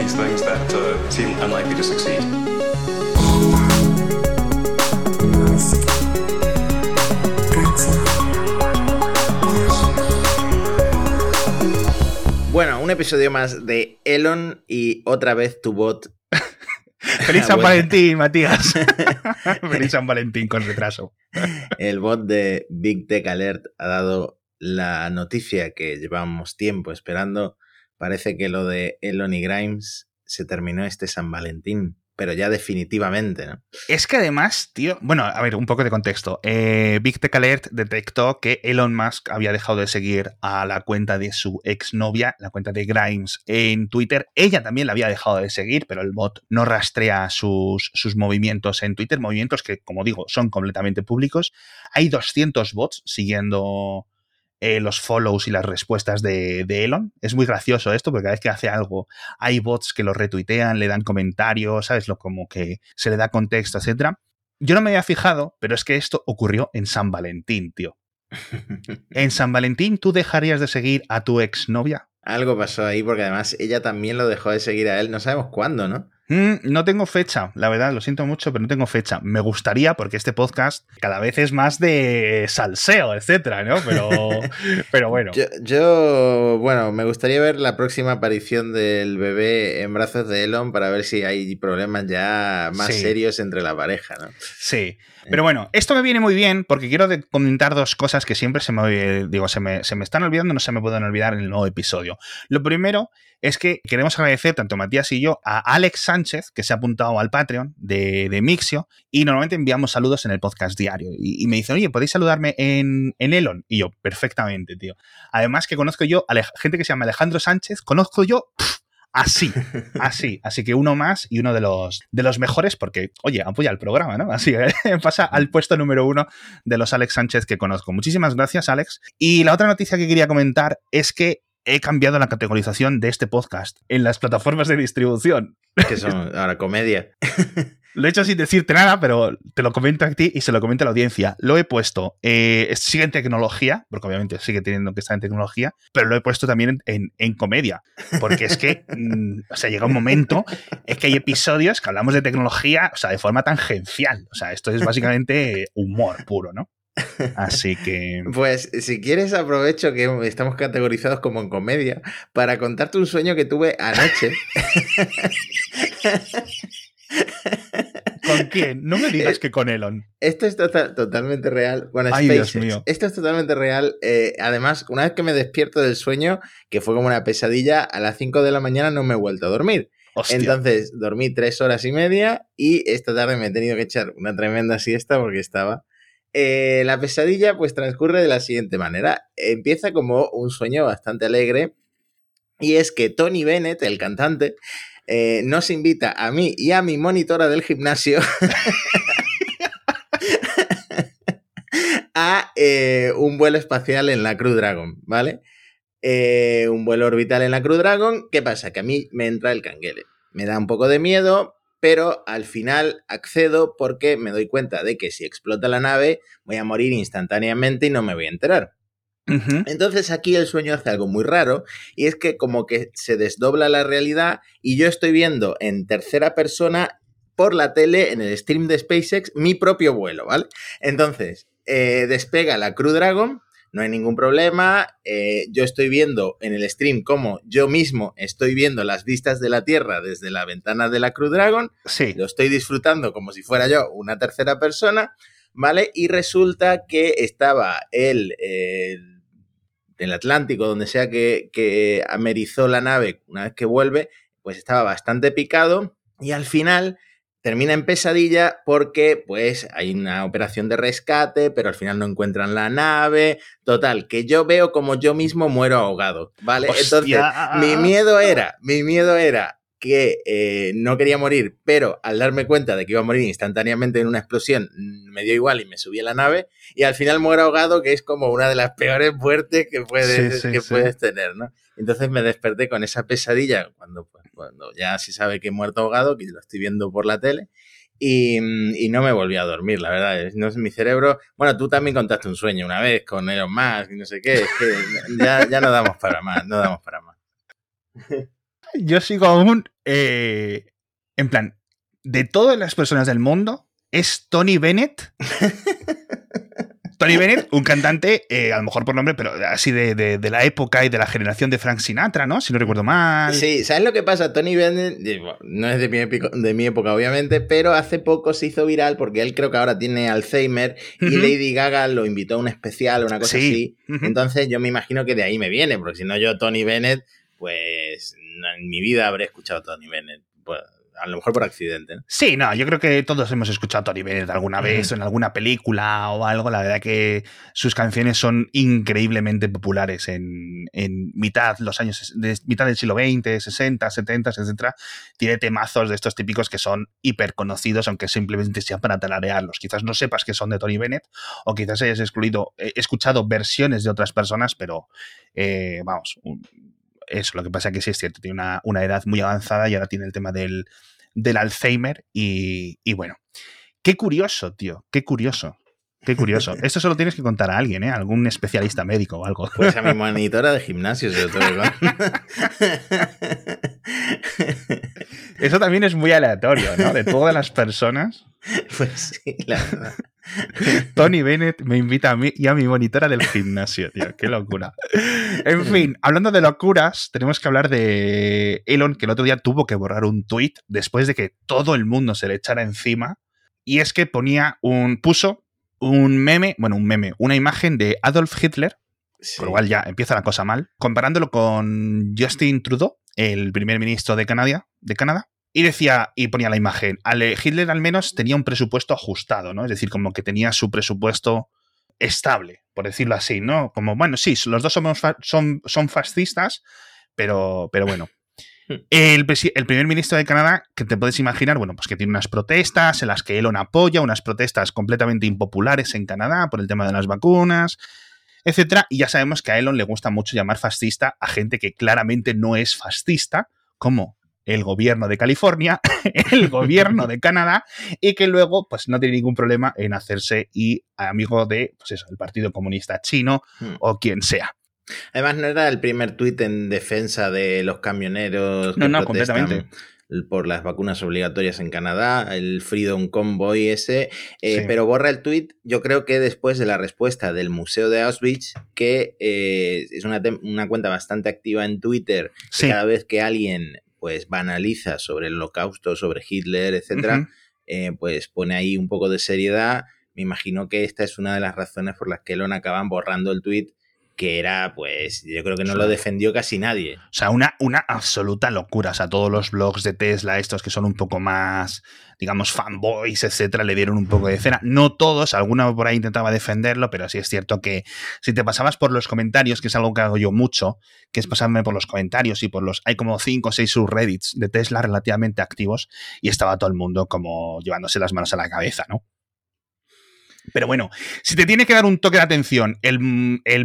these things that uh, seem unlikely to succeed. Bueno, un episodio más de Elon y otra vez tu bot. Feliz San. Valentín, Matías. Feliz San Valentín con retraso. El bot de Big Tech Alert ha dado la noticia que llevábamos tiempo esperando. Parece que lo de Elon y Grimes se terminó este San Valentín, pero ya definitivamente, ¿no? Es que además, tío, bueno, a ver, un poco de contexto. Eh, Big Tech Alert detectó que Elon Musk había dejado de seguir a la cuenta de su exnovia, la cuenta de Grimes, en Twitter. Ella también la había dejado de seguir, pero el bot no rastrea sus, sus movimientos en Twitter, movimientos que, como digo, son completamente públicos. Hay 200 bots siguiendo eh, los follows y las respuestas de, de Elon. Es muy gracioso esto, porque cada vez que hace algo, hay bots que lo retuitean, le dan comentarios, ¿sabes? Lo como que se le da contexto, etcétera. Yo no me había fijado, pero es que esto ocurrió en San Valentín, tío. En San Valentín, ¿tú dejarías de seguir a tu exnovia? Algo pasó ahí porque además ella también lo dejó de seguir a él. No sabemos cuándo, ¿no? Mm, no tengo fecha, la verdad, lo siento mucho, pero no tengo fecha. Me gustaría, porque este podcast cada vez es más de salseo, etcétera, ¿no? Pero, pero bueno. Yo, yo, bueno, me gustaría ver la próxima aparición del bebé en brazos de Elon para ver si hay problemas ya más Sí. serios entre la pareja, ¿no? Sí. Pero bueno, esto me viene muy bien porque quiero comentar dos cosas que siempre se me, digo, se me, se me están olvidando, no se me pueden olvidar en el nuevo episodio. Lo primero es que queremos agradecer, tanto Matías y yo, a Alex Sánchez, que se ha apuntado al Patreon de, de Mixio, y normalmente enviamos saludos en el podcast diario. Y, y me dicen, oye, ¿podéis saludarme en, en Elon? Y yo, perfectamente, tío. Además que conozco yo a gente que se llama Alejandro Sánchez, conozco yo pff, así, así. Así que uno más y uno de los, de los mejores porque, oye, apoya el programa, ¿no? Así que pasa al puesto número uno de los Alex Sánchez que conozco. Muchísimas gracias, Alex. Y la otra noticia que quería comentar es que he cambiado la categorización de este podcast en las plataformas de distribución. Que son ahora comedia. Lo he hecho sin decirte nada, pero te lo comento a ti y se lo comento a la audiencia. Lo he puesto, eh, sigue en tecnología, porque obviamente sigue teniendo que estar en tecnología, pero lo he puesto también en, en- en comedia, porque es que, mm, o sea, llega un momento, es que hay episodios que hablamos de tecnología, o sea, de forma tangencial. O sea, esto es básicamente humor puro, ¿no? Así que... Pues si quieres aprovecho que estamos categorizados como en comedia para contarte un sueño que tuve anoche. ¿Con quién? No me digas que con Elon. Esto es tota- totalmente real. Bueno, Ay, Dios mío. Esto es totalmente real. Eh, además, una vez que me despierto del sueño, que fue como una pesadilla, a las 5 de la mañana no me he vuelto a dormir. Hostia. Entonces dormí tres horas y media y esta tarde me he tenido que echar una tremenda siesta porque estaba. Eh, la pesadilla pues transcurre de la siguiente manera. Empieza como un sueño bastante alegre y es que Tony Bennett, el cantante, eh, nos invita a mí y a mi monitora del gimnasio a eh, un vuelo espacial en la Crew Dragon, ¿vale? Un vuelo orbital en la Crew Dragon. ¿Qué pasa? Que a mí me entra el canguele. Me da un poco de miedo, pero al final accedo porque me doy cuenta de que si explota la nave voy a morir instantáneamente y no me voy a enterar. Entonces aquí el sueño hace algo muy raro y es que como que se desdobla la realidad y yo estoy viendo en tercera persona por la tele en el stream de SpaceX mi propio vuelo, ¿vale? Entonces eh, despega la Crew Dragon, no hay ningún problema, eh, yo estoy viendo en el stream como yo mismo estoy viendo las vistas de la Tierra desde la ventana de la Crew Dragon Sí. lo estoy disfrutando como si fuera yo una tercera persona, ¿vale? Y resulta que estaba el, el, el Atlántico, donde sea que, que amerizó la nave una vez que vuelve, pues estaba bastante picado y al final termina en pesadilla porque pues hay una operación de rescate, pero al final no encuentran la nave, total, que yo veo como yo mismo muero ahogado, ¿vale? Entonces, Hostia. mi miedo era, mi miedo era que eh, no quería morir, pero al darme cuenta de que iba a morir instantáneamente en una explosión, mm, me dio igual y me subí a la nave y al final muero ahogado, que es como una de las peores muertes que puedes, Sí, sí, que sí. puedes tener, ¿no? Entonces me desperté con esa pesadilla cuando, pues, cuando ya se sabe que he muerto ahogado, que lo estoy viendo por la tele. Y, y no me volví a dormir, la verdad. No es mi cerebro. Bueno, tú también contaste un sueño una vez con Elon Musk y no sé qué. Es que ya, ya no damos para más, no damos para más. Yo sigo aún Eh, en plan, de todas las personas del mundo, es Tony Bennett. Tony Bennett, un cantante, eh, a lo mejor por nombre, pero así de, de, la época y de la generación de Frank Sinatra, ¿no? Si no recuerdo mal. Sí, ¿sabes lo que pasa? Tony Bennett, no es de mi, de mi época, obviamente, pero hace poco se hizo viral porque él creo que ahora tiene Alzheimer y Lady Gaga lo invitó a un especial, una cosa así. Entonces yo me imagino que de ahí me viene, porque si no yo, Tony Bennett, pues en mi vida habré escuchado a Tony Bennett. Pues, a lo mejor por accidente. Sí, no, yo creo que todos hemos escuchado a Tony Bennett alguna vez o en alguna película o algo. La verdad que sus canciones son increíblemente populares en, mitad, los años, de, mitad del siglo XX, 60, 70, etc. Tiene temazos de estos típicos que son hiper conocidos, aunque simplemente sea para talarearlos. Quizás no sepas que son de Tony Bennett o quizás hayas excluido, eh, escuchado versiones de otras personas, pero eh, vamos, eso, lo que pasa es que sí es cierto, tiene una, edad muy avanzada y ahora tiene el tema del, Alzheimer y, bueno, qué curioso, tío, qué curioso. Qué curioso. Esto solo tienes que contar a alguien, ¿eh? Algún especialista médico o algo. Pues a mi monitora de gimnasio, sobre todo. Eso también es muy aleatorio, ¿no? De todas las personas. Pues sí, la verdad. Tony Bennett me invita a mí y a mi monitora del gimnasio, tío. Qué locura. En fin, hablando de locuras, tenemos que hablar de Elon, que el otro día tuvo que borrar un tweet después de que todo el mundo se le echara encima. Y es que ponía un. puso un meme, bueno, un meme, una imagen de Adolf Hitler, por lo cual ya empieza la cosa mal, comparándolo con Justin Trudeau, el primer ministro de Canadá, de Canadá y decía, y ponía la imagen, Hitler al menos tenía un presupuesto ajustado, ¿no? Es decir, como que tenía su presupuesto estable, por decirlo así, ¿no? Como, bueno, sí, los dos somos son, son fascistas, pero, pero bueno. El, el, primer ministro de Canadá, que te puedes imaginar, bueno, pues que tiene unas protestas en las que Elon apoya, unas protestas completamente impopulares en Canadá por el tema de las vacunas, etcétera. Y ya sabemos que a Elon le gusta mucho llamar fascista a gente que claramente no es fascista, como el gobierno de California, el gobierno de Canadá, y que luego pues no tiene ningún problema en hacerse y amigo de pues eso, el Partido Comunista Chino hmm. o quien sea. Además, no era el primer tuit en defensa de los camioneros que no, no, completamente por las vacunas obligatorias en Canadá, el Freedom Convoy ese, eh, pero borra el tuit, yo creo que después de la respuesta del Museo de Auschwitz, que eh, es una, cuenta bastante activa en Twitter, cada vez que alguien pues banaliza sobre el holocausto, sobre Hitler, etcétera, eh, pues pone ahí un poco de seriedad. Me imagino que esta es una de las razones por las que Elon acaban borrando el tweet que era, pues, yo creo que no lo defendió casi nadie. O sea, una, una absoluta locura. O sea, todos los blogs de Tesla, estos que son un poco más, digamos, fanboys, etcétera, le dieron un poco de cena. No todos, alguno por ahí intentaba defenderlo, pero sí es cierto que si te pasabas por los comentarios, que es algo que hago yo mucho, que es pasarme por los comentarios y por los. Hay como cinco o seis subreddits de Tesla relativamente activos y estaba todo el mundo como llevándose las manos a la cabeza, ¿no? Pero bueno, si te tiene que dar un toque de atención el,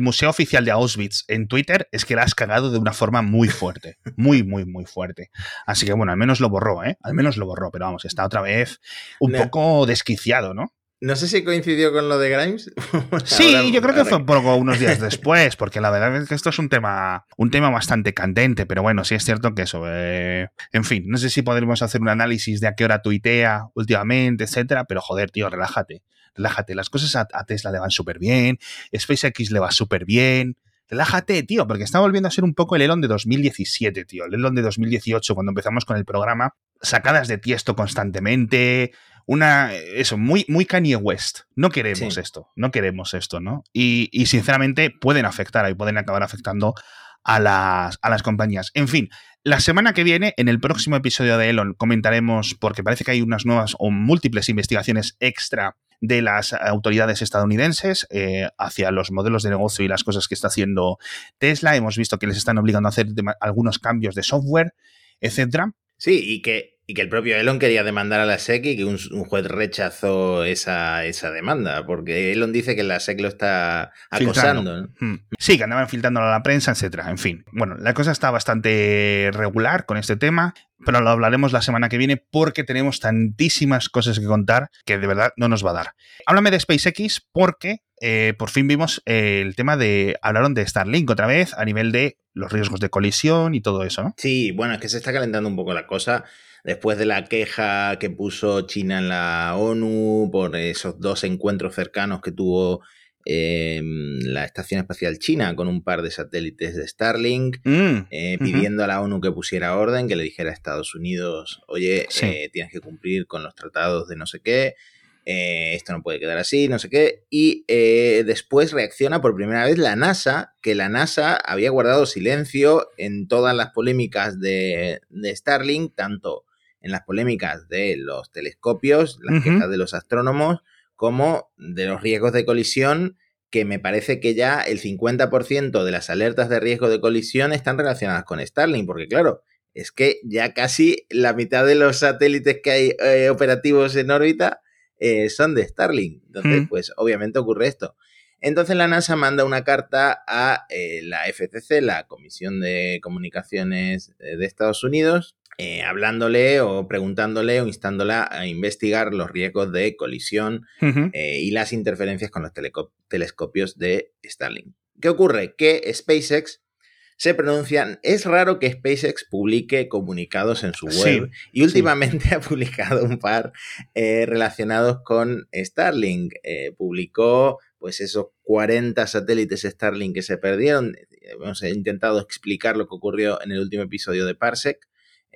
Museo Oficial de Auschwitz en Twitter, es que la has cagado de una forma muy fuerte. Muy, muy, muy fuerte. Así que bueno, al menos lo borró, ¿eh? Al menos lo borró, pero vamos, está otra vez un poco desquiciado, ¿no? No sé si coincidió con lo de Grimes. sí, yo creo que fue un poco unos días después, porque la verdad es que esto es un tema, un tema bastante candente, pero bueno, sí es cierto que eso. Eh, en fin, no sé si podremos hacer un análisis de a qué hora tuitea últimamente, etcétera, pero joder, tío, relájate relájate, las cosas a, Tesla le van súper bien, SpaceX le va súper bien. Relájate, tío, porque está volviendo a ser un poco el Elon de 2017, tío. El Elon de 2018, cuando empezamos con el programa, sacadas de tiesto constantemente, una, eso, muy, muy Kanye West. No queremos esto, no queremos esto, ¿no? Y, y, sinceramente pueden afectar y pueden acabar afectando a las, a las compañías. En fin, la semana que viene, en el próximo episodio de Elon, comentaremos, porque parece que hay unas nuevas o múltiples investigaciones extra de las autoridades estadounidenses eh, hacia los modelos de negocio y las cosas que está haciendo Tesla. Hemos visto que les están obligando a hacer algunos cambios de software, etcétera. Sí, y que, y que el propio Elon quería demandar a la SEC y que un, juez rechazó esa, esa, demanda, porque Elon dice que la SEC lo está acosando. Hmm. Sí, que andaban filtrando a la prensa, etcétera. En fin, bueno, la cosa está bastante regular con este tema. pero lo hablaremos la semana que viene porque tenemos tantísimas cosas que contar que de verdad no nos va a dar. Háblame de SpaceX porque eh, por fin vimos eh, el tema de, hablaron de Starlink otra vez a nivel de los riesgos de colisión y todo eso, ¿no? Sí, bueno, es que se está calentando un poco la cosa después de la queja que puso China en la ONU por esos dos encuentros cercanos que tuvo eh, la Estación Espacial China con un par de satélites de Starlink, mm, eh, pidiendo a la ONU que pusiera orden, que le dijera a Estados Unidos, oye, eh, tienes que cumplir con los tratados de no sé qué, esto no puede quedar así, no sé qué. Y después reacciona por primera vez la NASA, que la NASA había guardado silencio en todas las polémicas de, Starlink, tanto en las polémicas de los telescopios, las quejas de los astrónomos, como de los riesgos de colisión, que me parece que ya el 50% de las alertas de riesgo de colisión están relacionadas con Starlink, porque claro, es que ya casi la mitad de los satélites que hay eh, operativos en órbita eh, son de Starlink. Entonces, pues obviamente ocurre esto. Entonces la NASA manda una carta a eh, la FCC, la Comisión de Comunicaciones de Estados Unidos, eh, hablándole o preguntándole o instándola a investigar los riesgos de colisión eh, y las interferencias con los telescopios de Starlink. ¿Qué ocurre? Que SpaceX se pronuncian. Es raro que SpaceX publique comunicados en su web y últimamente ha publicado un par eh, relacionados con Starlink. publicó pues esos 40 satélites Starlink que se perdieron. Hemos intentado explicar lo que ocurrió en el último episodio de Parsec.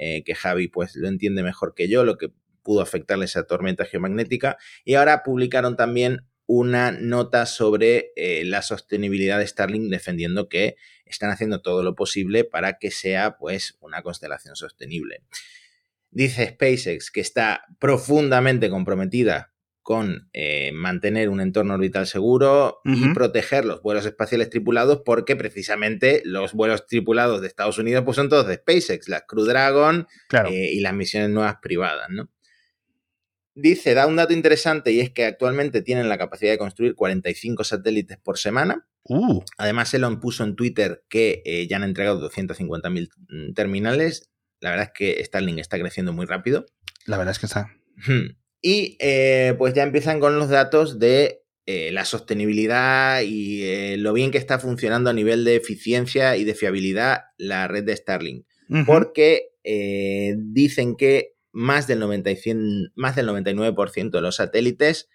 Eh, que Javi pues lo entiende mejor que yo, lo que pudo afectarle esa tormenta geomagnética. Y ahora publicaron también una nota sobre eh, la sostenibilidad de Starlink defendiendo que están haciendo todo lo posible para que sea pues una constelación sostenible. Dice SpaceX que está profundamente comprometida con eh, mantener un entorno orbital seguro y proteger los vuelos espaciales tripulados, porque precisamente los vuelos tripulados de Estados Unidos pues, son todos de SpaceX, la Crew Dragon eh, y las misiones nuevas privadas, ¿no? Dice, da un dato interesante y es que actualmente tienen la capacidad de construir 45 satélites por semana. Uh. Además, Elon puso en Twitter que eh, ya han entregado 250.000 mm, terminales. La verdad es que Starlink está creciendo muy rápido. La verdad es que está. Y eh, pues ya empiezan con los datos de eh, la sostenibilidad y eh, lo bien que está funcionando a nivel de eficiencia y de fiabilidad la red de Starlink. Porque dicen que más del, 90 más del 99% de los satélites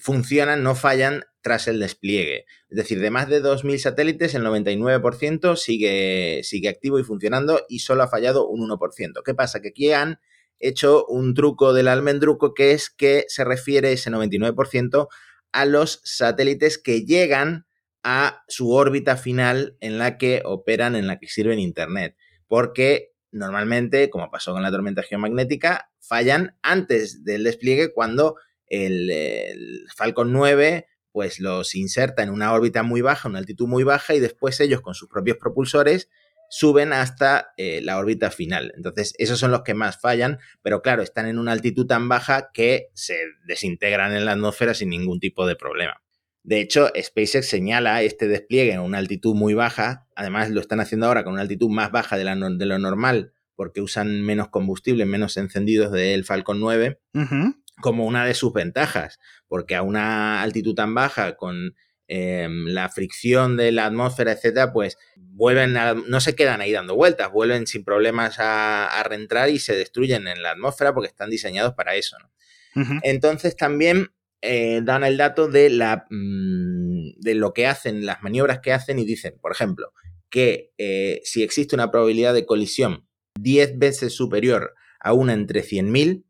funcionan, no fallan tras el despliegue. Es decir, de más de 2.000 satélites, el 99% sigue, sigue activo y funcionando y solo ha fallado un 1%. ¿Qué pasa? Que aquí han hecho un truco del almendruco que es que se refiere ese 99% a los satélites que llegan a su órbita final en la que operan, en la que sirven Internet. Porque normalmente, como pasó con la tormenta geomagnética, fallan antes del despliegue cuando el, Falcon 9 pues los inserta en una órbita muy baja, una altitud muy baja, y después ellos con sus propios propulsores suben hasta eh, la órbita final. Entonces, esos son los que más fallan, pero claro, están en una altitud tan baja que se desintegran en la atmósfera sin ningún tipo de problema. De hecho, SpaceX señala este despliegue en una altitud muy baja, además lo están haciendo ahora con una altitud más baja de, lo normal, porque usan menos combustible, menos encendidos del Falcon 9, como una de sus ventajas, porque a una altitud tan baja, con Em, la fricción de la atmósfera, etcétera, pues vuelven no se quedan ahí dando vueltas, vuelven sin problemas a, reentrar y se destruyen en la atmósfera porque están diseñados para eso. Entonces también eh, dan el dato de, la, mm, de lo que hacen, las maniobras que hacen y dicen, por ejemplo, que eh, si existe una probabilidad de colisión 10 veces superior a una entre 100.000,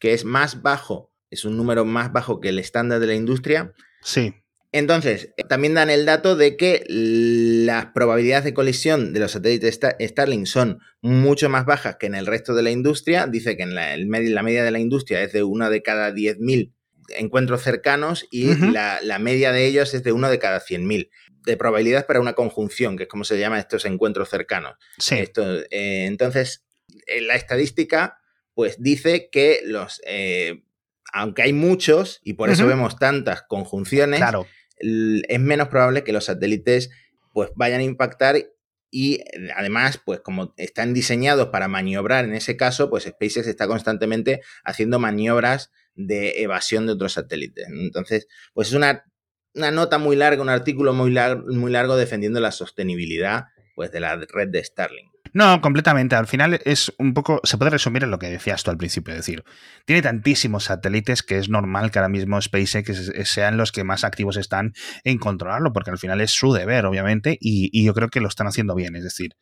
que es más bajo, es un número más bajo que el estándar de la industria, sí. Entonces, también dan el dato de que las probabilidades de colisión de los satélites Starlink son mucho más bajas que en el resto de la industria. Dice que en la, media de la industria es de uno de cada 10.000 encuentros cercanos y la, media de ellos es de uno de cada 100.000 de probabilidades para una conjunción, que es como se llama estos encuentros cercanos. Sí. Eh, entonces, la estadística pues dice que los... Eh, aunque hay muchos, y por eso vemos tantas conjunciones, claro es menos probable que los satélites pues vayan a impactar y además, pues como están diseñados para maniobrar en ese caso, pues SpaceX está constantemente haciendo maniobras de evasión de otros satélites. Entonces, pues es una, una nota muy larga, un artículo muy, muy largo defendiendo la sostenibilidad pues, de la red de Starlink. No, completamente. Al final es un poco, se puede resumir en lo que decías tú al principio, es decir, tiene tantísimos satélites que es normal que ahora mismo SpaceX sean los que más activos están en controlarlo, porque al final es su deber, obviamente, y, yo creo que lo están haciendo bien. Es decir,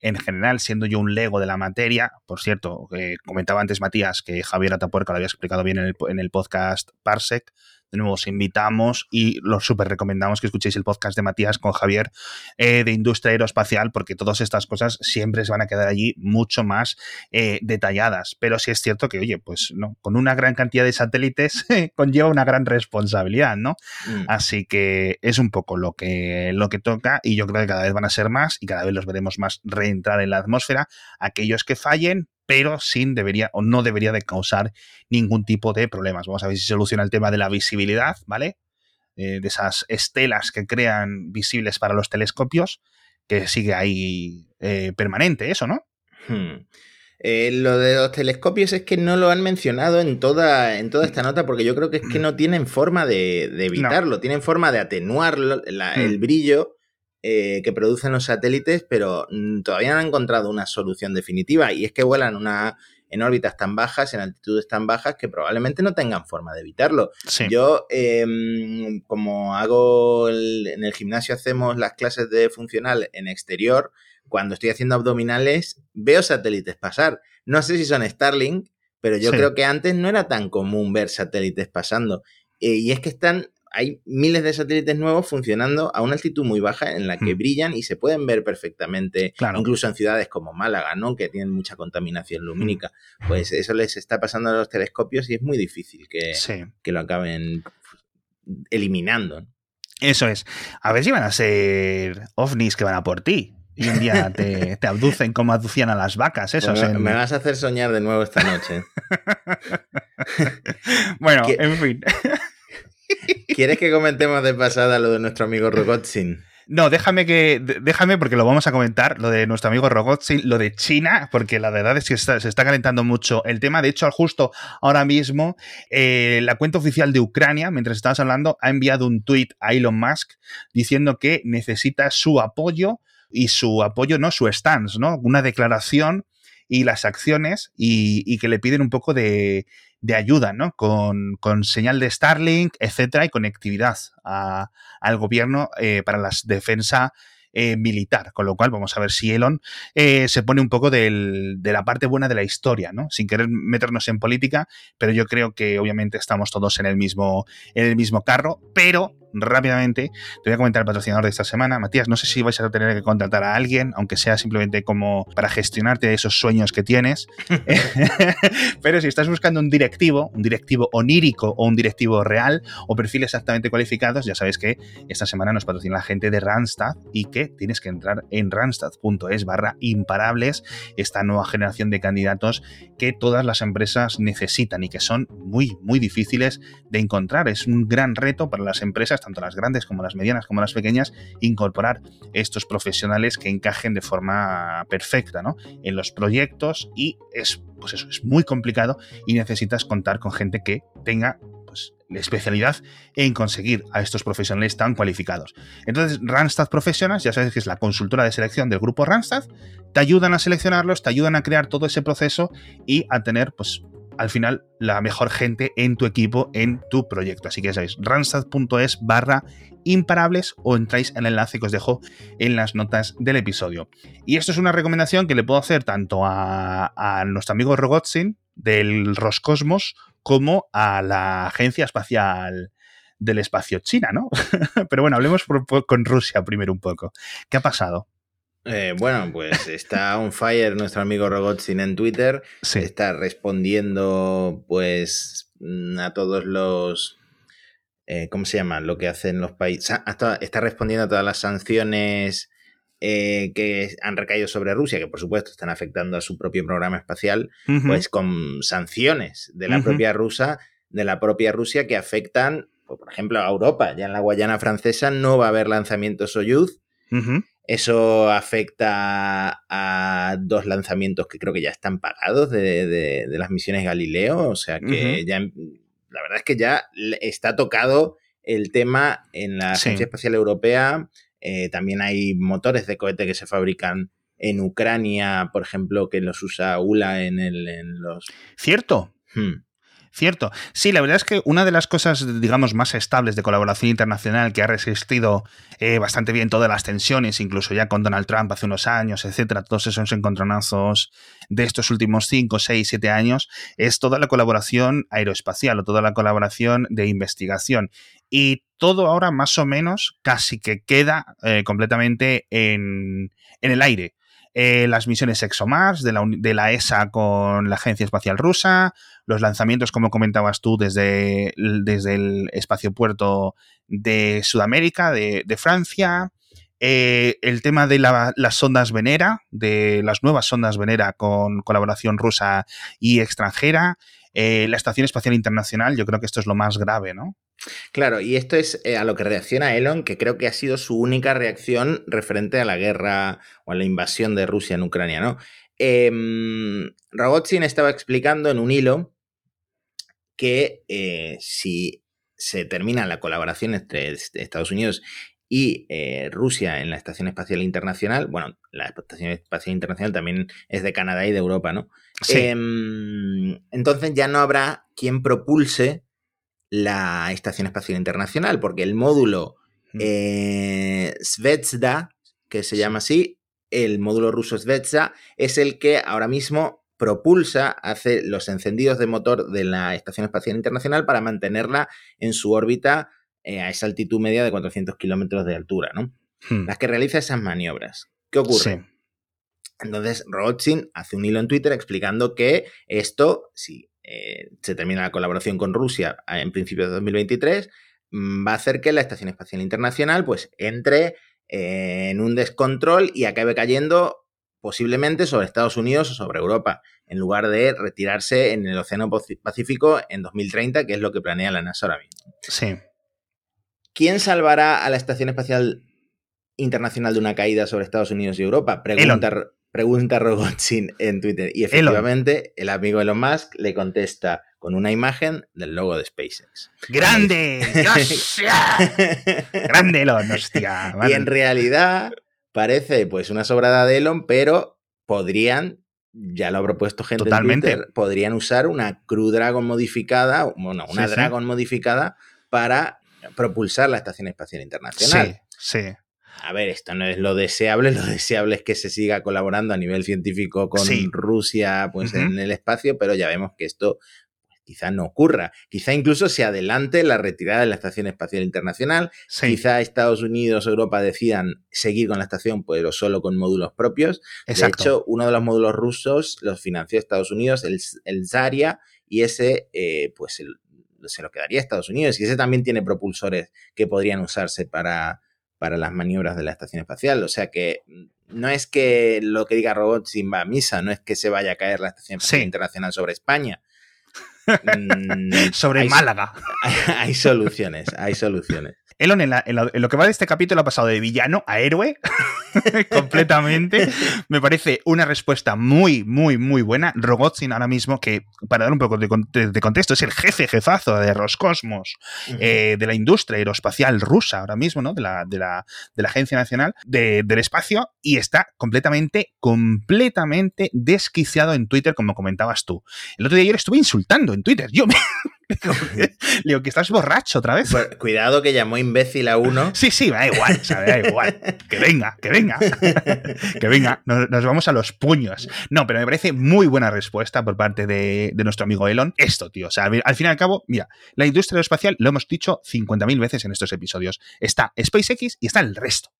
en general, siendo yo un lego de la materia, por cierto, eh, comentaba antes Matías que Javier Atapuerca lo había explicado bien en el, en el podcast Parsec, de nuevo, os invitamos y los súper recomendamos que escuchéis el podcast de Matías con Javier eh, de Industria Aeroespacial, porque todas estas cosas siempre se van a quedar allí mucho más eh, detalladas. Pero sí es cierto que, oye, pues no, con una gran cantidad de satélites conlleva una gran responsabilidad, ¿no? Mm. Así que es un poco lo que, lo que toca y yo creo que cada vez van a ser más y cada vez los veremos más reentrar en la atmósfera. Aquellos que fallen, pero sin debería o no debería de causar ningún tipo de problemas. Vamos a ver si soluciona el tema de la visibilidad, ¿vale? Eh, de esas estelas que crean visibles para los telescopios, que sigue ahí eh, permanente eso, ¿no? Hmm. Eh, lo de los telescopios es que no lo han mencionado en toda, en toda esta nota porque yo creo que es que no tienen forma de, evitarlo, tienen forma de atenuar el hmm. brillo eh, que producen los satélites, pero mm, todavía no han encontrado una solución definitiva. Y es que vuelan una, en órbitas tan bajas, en altitudes tan bajas, que probablemente no tengan forma de evitarlo. Yo, em, como hago en el gimnasio, hacemos las clases de funcional en exterior, cuando estoy haciendo abdominales, veo satélites pasar. No sé si son Starlink, pero yo creo que antes no era tan común ver satélites pasando. Eh, y es que están hay miles de satélites nuevos funcionando a una altitud muy baja en la que hmm. brillan y se pueden ver perfectamente, incluso en ciudades como Málaga, ¿no? que tienen mucha contaminación hmm. lumínica. Pues eso les está pasando a los telescopios y es muy difícil que, que lo acaben eliminando. Eso es. A ver si van a ser ovnis que van a por ti. Y un día te, te abducen como abducían a las vacas, eso. Me vas a hacer soñar de nuevo esta noche. bueno, en fin. ¿Quieres que comentemos de pasada lo de nuestro amigo Rogozin? No, déjame que. Déjame porque lo vamos a comentar, lo de nuestro amigo Rogozin, lo de China, porque la verdad es que se está calentando mucho el tema. De hecho, justo ahora mismo, eh, la cuenta oficial de Ucrania, mientras estabas hablando, ha enviado un tuit a Elon Musk diciendo que necesita su apoyo y su apoyo, no, su stance, ¿no? Una declaración y las acciones y que le piden un poco de, de ayuda, ¿no? Con, señal de Starlink, etcétera, y conectividad al gobierno eh, para la defensa eh, militar. Con lo cual, vamos a ver si Elon eh, se pone un poco de la parte buena de la historia, ¿no? Sin querer meternos en política, pero yo creo que obviamente estamos todos en el mismo, en el mismo carro, pero rápidamente te voy a comentar el patrocinador de esta semana. Matías, no sé si vais a tener que contratar a alguien, aunque sea simplemente como para gestionarte esos sueños que tienes. Pero si estás buscando un directivo, un directivo onírico o un directivo real o perfil exactamente cualificados, ya sabes que esta semana nos patrocina la gente de Randstad y que tienes que entrar en randstad.es barra imparables, esta nueva generación de candidatos que todas las empresas necesitan y que son muy, muy difíciles de encontrar. Es un gran reto para las empresas tanto las grandes como las medianas como las pequeñas, incorporar estos profesionales que encajen de forma perfecta ¿no? en los proyectos y es, pues eso, es muy complicado y necesitas contar con gente que tenga pues, la especialidad en conseguir a estos profesionales tan cualificados. Entonces, Randstad Professionals, ya sabes que es la consultora de selección del grupo Randstad, te ayudan a seleccionarlos, te ayudan a crear todo ese proceso y a tener pues al final la mejor gente en tu equipo, en tu proyecto. Así que ya sabéis, randstad.es barra imparables o entráis en el enlace que os dejo en las notas del episodio. Y esto es una recomendación que le puedo hacer tanto a, nuestro amigo Rogozin del Roscosmos como a la Agencia Espacial del Espacio China, ¿no? Pero bueno, hablemos con Rusia primero un poco. ¿Qué ha pasado? Eh, bueno, pues está on fire nuestro amigo Rogotzin en Twitter. Está respondiendo, pues, mm, a todos los. Eh, ¿Cómo se llama? Lo que hacen los países. Está respondiendo a todas las sanciones eh, que han recaído sobre Rusia, que por supuesto están afectando a su propio programa espacial, pues con sanciones de la propia rusa, de la propia Rusia que afectan, pues, por ejemplo, a Europa. Ya en la Guayana francesa no va a haber lanzamientos Soyuz Eso afecta a dos lanzamientos que creo que ya están pagados de, las misiones Galileo. O sea que ya, la verdad es que ya está tocado el tema en la Agencia Espacial Europea. Eh, también hay motores de cohete que se fabrican en Ucrania, por ejemplo, que los usa ULA en, el, en los... Cierto. Hmm. Cierto. Sí, la verdad es que una de las cosas, digamos, más estables de colaboración internacional que ha resistido eh, bastante bien todas las tensiones, incluso ya con Donald Trump hace unos años, etcétera, todos esos encontronazos de estos últimos 5, 6, 7 años, es toda la colaboración aeroespacial o toda la colaboración de investigación. Y todo ahora más o menos casi que queda eh, completamente en, en el aire. Eh, las misiones ExoMars de la, de la ESA con la Agencia Espacial Rusa, los lanzamientos, como comentabas tú, desde, desde el espacio puerto de Sudamérica, de, Francia, eh, el tema de las sondas Venera, de las nuevas sondas Venera con colaboración rusa y extranjera, eh, la Estación Espacial Internacional, yo creo que esto es lo más grave, ¿no? Claro, y esto es eh, a lo que reacciona Elon, que creo que ha sido su única reacción referente a la guerra o a la invasión de Rusia en Ucrania, ¿no? Eh, estaba explicando en un hilo que eh, si se termina la colaboración entre Estados Unidos y eh, Rusia en la Estación Espacial Internacional, bueno, la Estación Espacial Internacional también es de Canadá y de Europa, ¿no? Em, entonces ya no habrá quien propulse la Estación Espacial Internacional, porque el módulo eh, que se llama así, el módulo ruso Zvezda, es el que ahora mismo propulsa, hace los encendidos de motor de la Estación Espacial Internacional para mantenerla en su órbita eh, a esa altitud media de 400 kilómetros de altura, ¿no? Hmm. Las que realiza esas maniobras. ¿Qué ocurre? Entonces, Rothschild hace un hilo en Twitter explicando que esto, si eh, se termina la colaboración con Rusia en principios de 2023, mm, va a hacer que la Estación Espacial Internacional pues entre eh, en un descontrol y acabe cayendo posiblemente sobre Estados Unidos o sobre Europa, en lugar de retirarse en el Océano Pacífico en 2030, que es lo que planea la NASA ahora mismo. Sí. ¿Quién salvará a la Estación Espacial Internacional de una caída sobre Estados Unidos y Europa? Pregunta, Pregunta Robotzin en Twitter. Y efectivamente, el amigo Elon Musk le contesta con una imagen del logo de SpaceX. ¡Grande! ¡Grande Elon! ¡Hostia! Y en realidad parece pues una sobrada de Elon, pero podrían, ya lo ha propuesto gente Totalmente. en Twitter, podrían usar una Crew Dragon modificada, bueno, una Dragon modificada para propulsar la Estación Espacial Internacional. Sí, sí a ver, esto no es lo deseable, lo deseable es que se siga colaborando a nivel científico con Rusia pues, en el espacio, pero ya vemos que esto pues, quizá no ocurra. Quizá incluso se adelante la retirada de la Estación Espacial Internacional. Quizá Estados Unidos o Europa decidan seguir con la estación, pero solo con módulos propios. De hecho, uno de los módulos rusos los financió Estados Unidos, el, el Zarya, y ese, eh, pues, se lo quedaría a Estados Unidos. Y ese también tiene propulsores que podrían usarse para, para las maniobras de la estación espacial. O sea que mm, no es que lo que diga Robot sin va a misa, no es que se vaya a caer la estación espacial internacional sobre España. Mm, sobre Málaga. hay soluciones, hay soluciones. Elon, en, lo que va de este capítulo, ha pasado de villano a héroe completamente. Me parece una respuesta muy, muy, muy buena. Rogozin ahora mismo, que para dar un poco de, contexto, es el jefe jefazo de Roscosmos, eh, de la industria aeroespacial rusa ahora mismo, ¿no? De la, de la, de la Agencia Nacional del Espacio, y está completamente, completamente desquiciado en Twitter, como comentabas tú. El otro día ayer estuve insultando en Twitter. Yo me, digo que estás borracho otra vez. Pues, cuidado que llamó imbécil a uno. Sí, sí, da igual, da igual. Que venga, que venga. Que venga, nos, vamos a los puños. No, pero me parece muy buena respuesta por parte de, nuestro amigo Elon. Esto, tío. O sea, al fin y al cabo, mira, la industria aeroespacial, lo hemos dicho 50.000 veces en estos episodios. Está SpaceX y está el resto.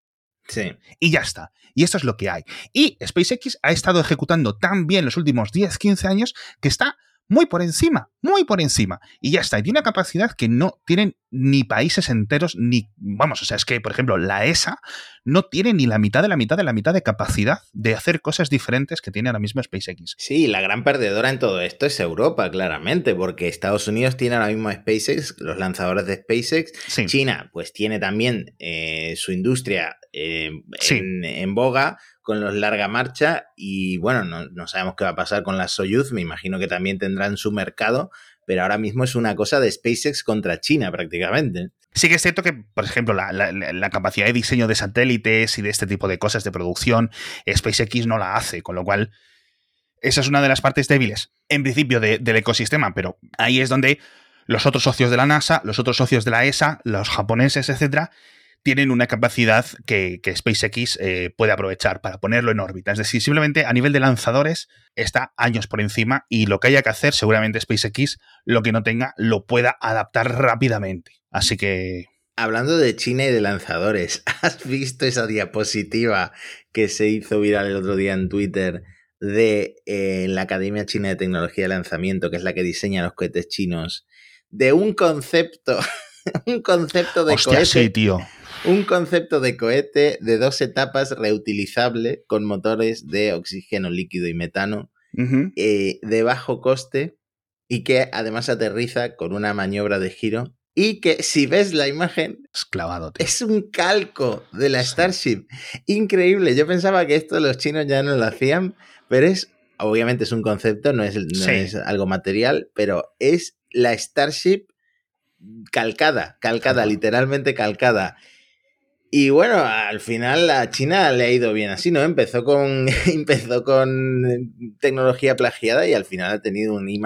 Sí. Y ya está. Y esto es lo que hay. Y SpaceX ha estado ejecutando tan bien los últimos 10, 15 años que está muy por encima, muy por encima. Y ya está. Y tiene una capacidad que no tienen ni países enteros, ni. Vamos, o sea, es que, por ejemplo, la ESA no tiene ni la mitad de la mitad de la mitad de capacidad de hacer cosas diferentes que tiene ahora mismo SpaceX. Sí, la gran perdedora en todo esto es Europa, claramente, porque Estados Unidos tiene ahora mismo SpaceX, los lanzadores de SpaceX. China, pues tiene también eh, su industria eh, en boga con los larga marcha y bueno, no, sabemos qué va a pasar con las Soyuz, me imagino que también tendrán su mercado, pero ahora mismo es una cosa de SpaceX contra China prácticamente. Sí que es cierto que, por ejemplo, la, capacidad de diseño de satélites y de este tipo de cosas de producción, SpaceX no la hace, con lo cual esa es una de las partes débiles, en principio, del ecosistema, pero ahí es donde los otros socios de la NASA, los otros socios de la ESA, los japoneses, etcétera, tienen una capacidad que, SpaceX eh, puede aprovechar para ponerlo en órbita. Es decir, simplemente a nivel de lanzadores está años por encima y lo que haya que hacer, seguramente SpaceX, lo que no tenga, lo pueda adaptar rápidamente. Así que... Hablando de China y de lanzadores, ¿has visto esa diapositiva que se hizo viral el otro día en Twitter de eh, la Academia China de Tecnología de Lanzamiento, que es la que diseña los cohetes chinos, de un concepto, un concepto de Hostia, Sí, tío un concepto de cohete de dos etapas reutilizable con motores de oxígeno líquido y metano eh, de bajo coste y que además aterriza con una maniobra de giro y que si ves la imagen es clavado. Es un calco de la Starship. Increíble. Yo pensaba que esto los chinos ya no lo hacían, pero es obviamente es un concepto, no es, es algo material, pero es la Starship calcada, calcada, literalmente calcada. Y bueno, al final a China le ha ido bien así, ¿no? Empezó con, empezó con tecnología plagiada y al final ha tenido un I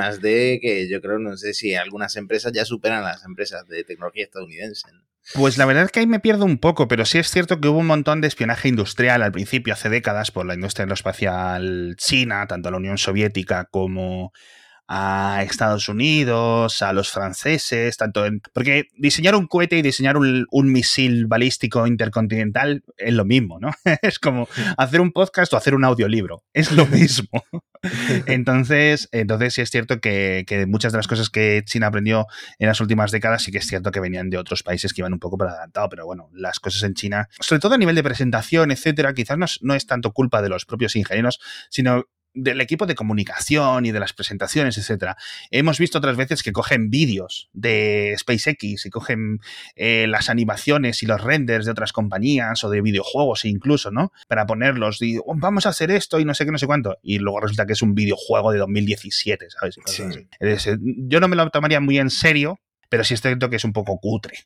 que yo creo, no sé si algunas empresas ya superan a las empresas de tecnología estadounidense. Pues la verdad es que ahí me pierdo un poco, pero sí es cierto que hubo un montón de espionaje industrial al principio, hace décadas, por la industria aeroespacial china, tanto la Unión Soviética como a Estados Unidos, a los franceses, tanto en... Porque diseñar un cohete y diseñar un, misil balístico intercontinental es lo mismo, ¿no? Es como hacer un podcast o hacer un audiolibro, es lo mismo. Entonces, entonces sí es cierto que, muchas de las cosas que China aprendió en las últimas décadas sí que es cierto que venían de otros países que iban un poco por adelantado, pero bueno, las cosas en China, sobre todo a nivel de presentación, etcétera, quizás no no es tanto culpa de los propios ingenieros, sino del equipo de comunicación y de las presentaciones, etcétera. Hemos visto otras veces que cogen vídeos de SpaceX y cogen eh, las animaciones y los renders de otras compañías o de videojuegos incluso, ¿no? Para ponerlos y oh, vamos a hacer esto y no sé qué, no sé cuánto. Y luego resulta que es un videojuego de 2017, ¿sabes? yo no me lo tomaría muy en serio, pero sí es cierto que es un poco cutre.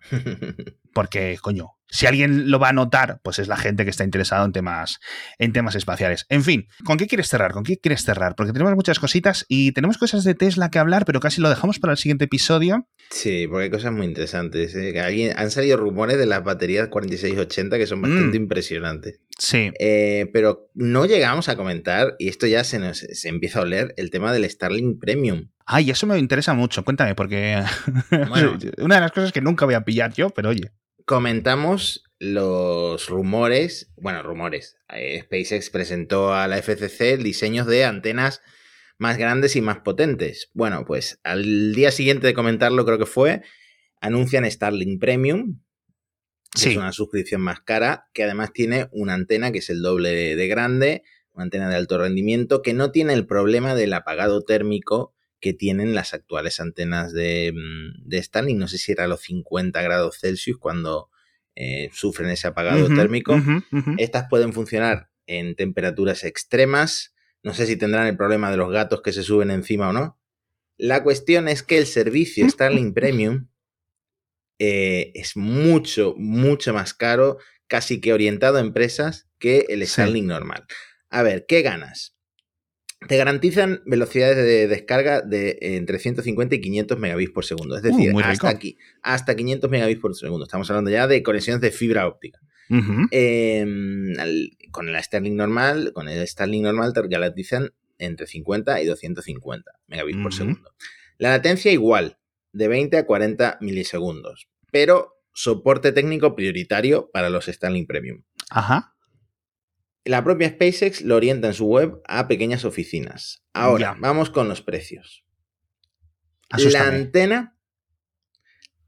Porque, coño, si alguien lo va a notar, pues es la gente que está interesada en temas, en temas espaciales. En fin, ¿con qué quieres cerrar? ¿Con qué quieres cerrar? Porque tenemos muchas cositas y tenemos cosas de Tesla que hablar, pero casi lo dejamos para el siguiente episodio. Sí, porque hay cosas muy interesantes. ¿eh? han salido rumores de las baterías 4680 que son bastante mm. impresionantes. Sí. Eh, pero no llegamos a comentar, y esto ya se nos se empieza a oler, el tema del Starlink Premium. Ay, eso me interesa mucho. Cuéntame, porque una de las cosas que nunca voy a pillar yo, pero oye. Comentamos los rumores, bueno, rumores. Eh, SpaceX presentó a la FCC diseños de antenas más grandes y más potentes. Bueno, pues al día siguiente de comentarlo, creo que fue, anuncian Starlink Premium. Que Es una suscripción más cara, que además tiene una antena que es el doble de grande, una antena de alto rendimiento, que no tiene el problema del apagado térmico que tienen las actuales antenas de, mm, de Starlink. No sé si era a los 50 grados Celsius cuando eh, sufren ese apagado térmico. Estas pueden funcionar en temperaturas extremas. No sé si tendrán el problema de los gatos que se suben encima o no. La cuestión es que el servicio Starlink Premium eh, es mucho, mucho más caro, casi que orientado a empresas, que el Starlink normal. A ver, ¿qué ganas? Te garantizan velocidades de descarga de entre 150 y 500 megabits por segundo. Es uh, decir, hasta, aquí, hasta 500 megabits por segundo. Estamos hablando ya de conexiones de fibra óptica. Em, con la Starlink normal, con el Starlink normal te garantizan entre 50 y 250 megabits por segundo. La latencia igual, de 20 a 40 milisegundos, pero soporte técnico prioritario para los Starlink Premium. Ajá la propia SpaceX lo orienta en su web a pequeñas oficinas. Ahora, Ya. vamos con los precios. La antena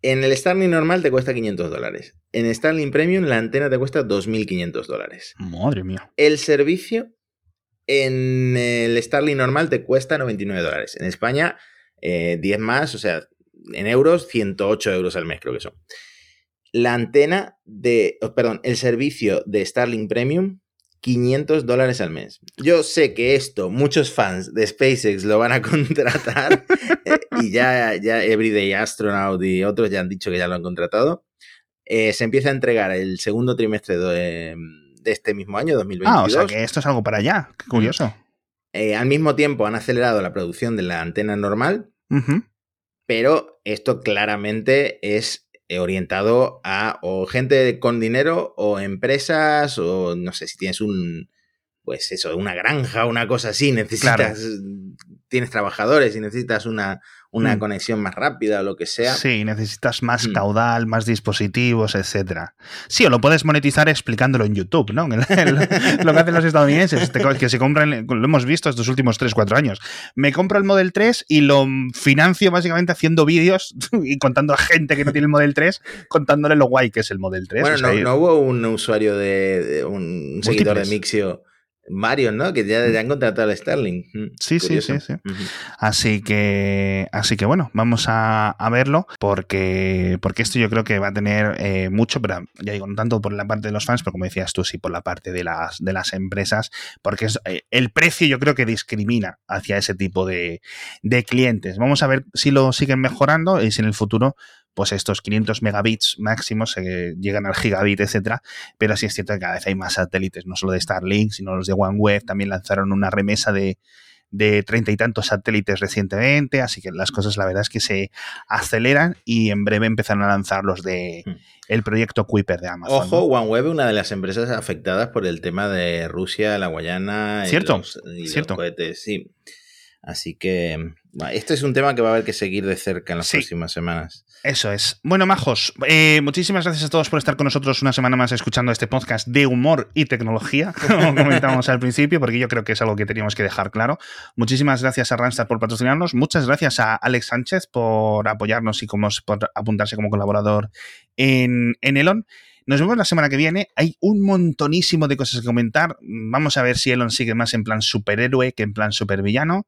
en el Starlink normal te cuesta 500 dólares. En Starlink Premium la antena te cuesta 2.500 dólares. Madre mía. El servicio en el Starlink normal te cuesta 99 dólares. En España, eh, 10 más, o sea, en euros, 108 euros al mes creo que son. La antena de, oh, perdón, el servicio de Starlink Premium, 500 dólares al mes. Yo sé que esto, muchos fans de SpaceX lo van a contratar eh, y ya, ya Everyday Astronaut y otros ya han dicho que ya lo han contratado. Eh, se empieza a entregar el segundo trimestre de, de este mismo año, 2022. Ah, o sea que esto es algo para allá. Qué curioso. Eh, al mismo tiempo han acelerado la producción de la antena normal, pero esto claramente es orientado a o gente con dinero o empresas o no sé si tienes un pues eso, una granja, una cosa así, necesitas tienes trabajadores y necesitas una, una Mm. conexión más rápida o lo que sea. Sí, necesitas más Mm. caudal, más dispositivos, etcétera. Sí, o lo puedes monetizar explicándolo en YouTube, ¿no? Lo que hacen los estadounidenses, que se compran, lo hemos visto estos últimos 3-4 años. Me compro el Model 3 y lo financio básicamente haciendo vídeos y contando a gente que no tiene el Model 3, contándole lo guay que es el Model 3. Bueno, O sea, no, hubo un usuario de, de un, seguidor de. Mixio, varios, ¿no? Que ya, ya han contratado al Starlink. Mm, Sí, sí, sí, sí. Así que, así que bueno, vamos a, a verlo porque, porque esto yo creo que va a tener eh, mucho, pero ya digo, no tanto por la parte de los fans, pero como decías tú, sí por la parte de las, de las empresas, porque es, eh, el precio yo creo que discrimina hacia ese tipo de, de clientes. Vamos a ver si lo siguen mejorando y si en el futuro pues estos 500 megabits máximos eh, llegan al gigabit, etcétera, pero sí es cierto que cada vez hay más satélites, no solo de Starlink, sino los de OneWeb, también lanzaron una remesa de, de treinta y tantos satélites recientemente, así que las cosas la verdad es que se aceleran y en breve empezarán a lanzar los de Hmm. el proyecto Kuiper de Amazon. Ojo. OneWeb es una de las empresas afectadas por el tema de Rusia, la Guayana y Cierto, los, y los cierto. cohetes. Sí. Así que bueno, este es un tema que va a haber que seguir de cerca en las Sí. próximas semanas. Eso es. Bueno, majos, eh, muchísimas gracias a todos por estar con nosotros una semana más escuchando este podcast de humor y tecnología, como comentábamos al principio, porque yo creo que es algo que teníamos que dejar claro. Muchísimas gracias a Randstad por patrocinarnos, muchas gracias a Alex Sánchez por apoyarnos y como, por apuntarse como colaborador en, en Elon. Nos vemos la semana que viene. Hay un montonísimo de cosas que comentar. Vamos a ver si Elon sigue más en plan superhéroe que en plan supervillano.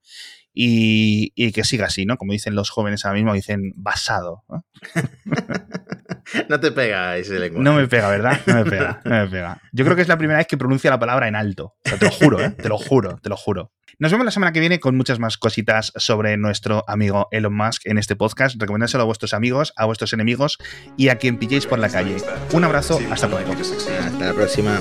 Y, y que siga así, ¿no? Como dicen los jóvenes ahora mismo, dicen basado. ¿no? no te pega ese lenguaje. No me pega, ¿verdad? No me pega, no me pega. Yo creo que es la primera vez que pronuncia la palabra en alto. O sea, te lo juro, ¿eh? Te lo juro, te lo juro. Nos vemos la semana que viene con muchas más cositas sobre nuestro amigo Elon Musk en este podcast. Recomendárselo a vuestros amigos, a vuestros enemigos y a quien pilléis por la calle. Un abrazo, hasta pronto. Hasta la próxima.